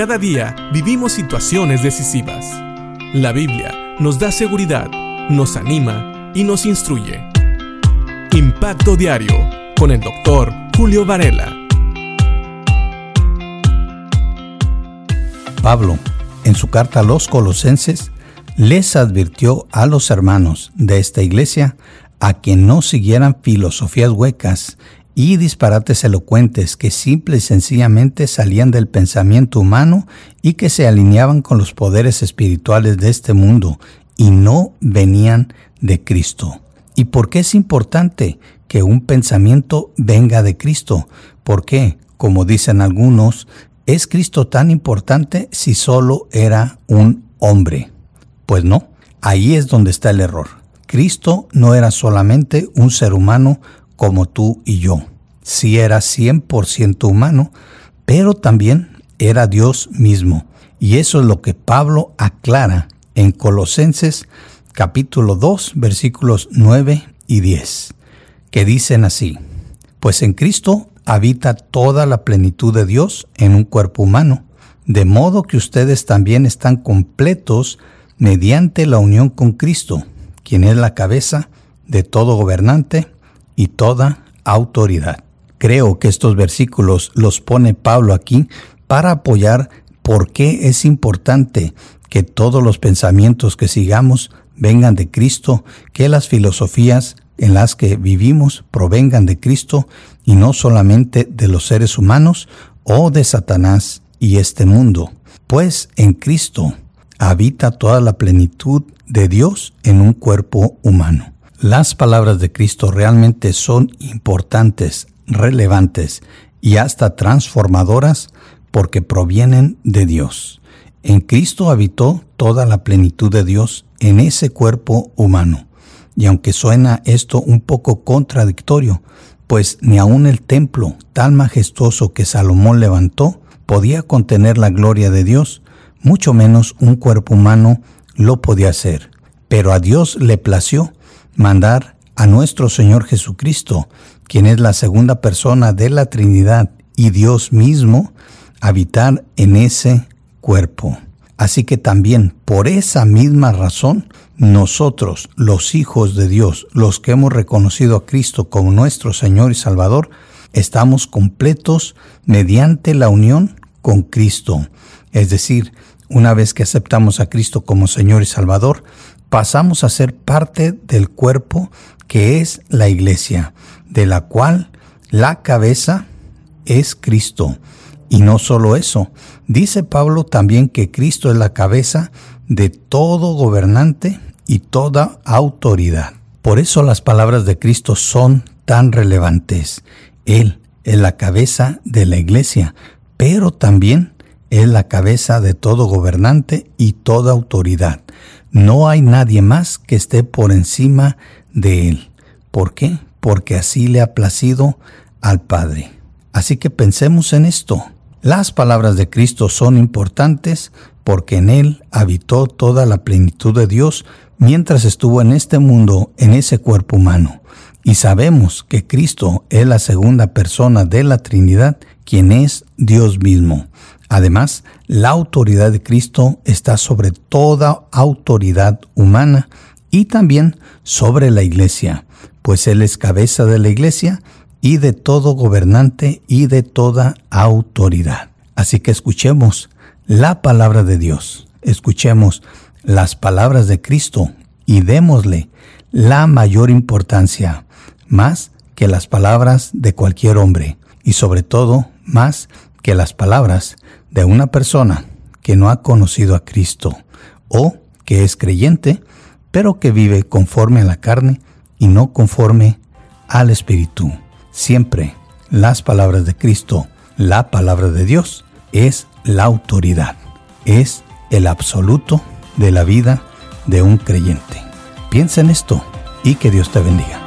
Cada día vivimos situaciones decisivas. La Biblia nos da seguridad, nos anima y nos instruye. Impacto Diario con el doctor Julio Varela. Pablo, en su carta a los colosenses, les advirtió a los hermanos de esta iglesia a que no siguieran filosofías huecas y disparates elocuentes que simple y sencillamente salían del pensamiento humano y que se alineaban con los poderes espirituales de este mundo y no venían de Cristo. ¿Y por qué es importante que un pensamiento venga de Cristo? Porque, como dicen algunos, ¿es Cristo tan importante si solo era un hombre? Pues no, ahí es donde está el error. Cristo no era solamente un ser humano como tú y yo. Sí era 100% humano, pero también era Dios mismo. Y eso es lo que Pablo aclara en Colosenses capítulo 2 versículos 9 y 10, que dicen así, pues en Cristo habita toda la plenitud de Dios en un cuerpo humano, de modo que ustedes también están completos mediante la unión con Cristo, quien es la cabeza de todo gobernante y toda autoridad. Creo que estos versículos los pone Pablo aquí para apoyar por qué es importante que todos los pensamientos que sigamos vengan de Cristo, que las filosofías en las que vivimos provengan de Cristo y no solamente de los seres humanos o de Satanás y este mundo, pues en Cristo habita toda la plenitud de Dios en un cuerpo humano. Las palabras de Cristo realmente son importantes, relevantes y hasta transformadoras porque provienen de Dios. En Cristo habitó toda la plenitud de Dios en ese cuerpo humano. Y aunque suena esto un poco contradictorio, pues ni aun el templo tan majestuoso que Salomón levantó podía contener la gloria de Dios, mucho menos un cuerpo humano lo podía hacer. Pero a Dios le plació mandar a nuestro Señor Jesucristo, quien es la segunda persona de la Trinidad y Dios mismo, habitar en ese cuerpo. Así que también por esa misma razón, nosotros, los hijos de Dios, los que hemos reconocido a Cristo como nuestro Señor y Salvador, estamos completos mediante la unión con Cristo. Es decir, una vez que aceptamos a Cristo como Señor y Salvador, pasamos a ser parte del cuerpo que es la iglesia, de la cual la cabeza es Cristo. Y no solo eso, dice Pablo también que Cristo es la cabeza de todo gobernante y toda autoridad. Por eso las palabras de Cristo son tan relevantes. Él es la cabeza de la iglesia, pero también es la cabeza de todo gobernante y toda autoridad. No hay nadie más que esté por encima de él. ¿Por qué? Porque así le ha placido al Padre. Así que pensemos en esto. Las palabras de Cristo son importantes porque en Él habitó toda la plenitud de Dios mientras estuvo en este mundo, en ese cuerpo humano. Y sabemos que Cristo es la segunda persona de la Trinidad, quien es Dios mismo. Además, la autoridad de Cristo está sobre toda autoridad humana y también sobre la iglesia, pues Él es cabeza de la iglesia y de todo gobernante y de toda autoridad. Así que escuchemos la palabra de Dios, escuchemos las palabras de Cristo y démosle la mayor importancia, más que las palabras de cualquier hombre y sobre todo más que las palabras de una persona que no ha conocido a Cristo o que es creyente, pero que vive conforme a la carne y no conforme al Espíritu. Siempre las palabras de Cristo, la palabra de Dios, es la autoridad, es el absoluto de la vida de un creyente. Piensa en esto y que Dios te bendiga.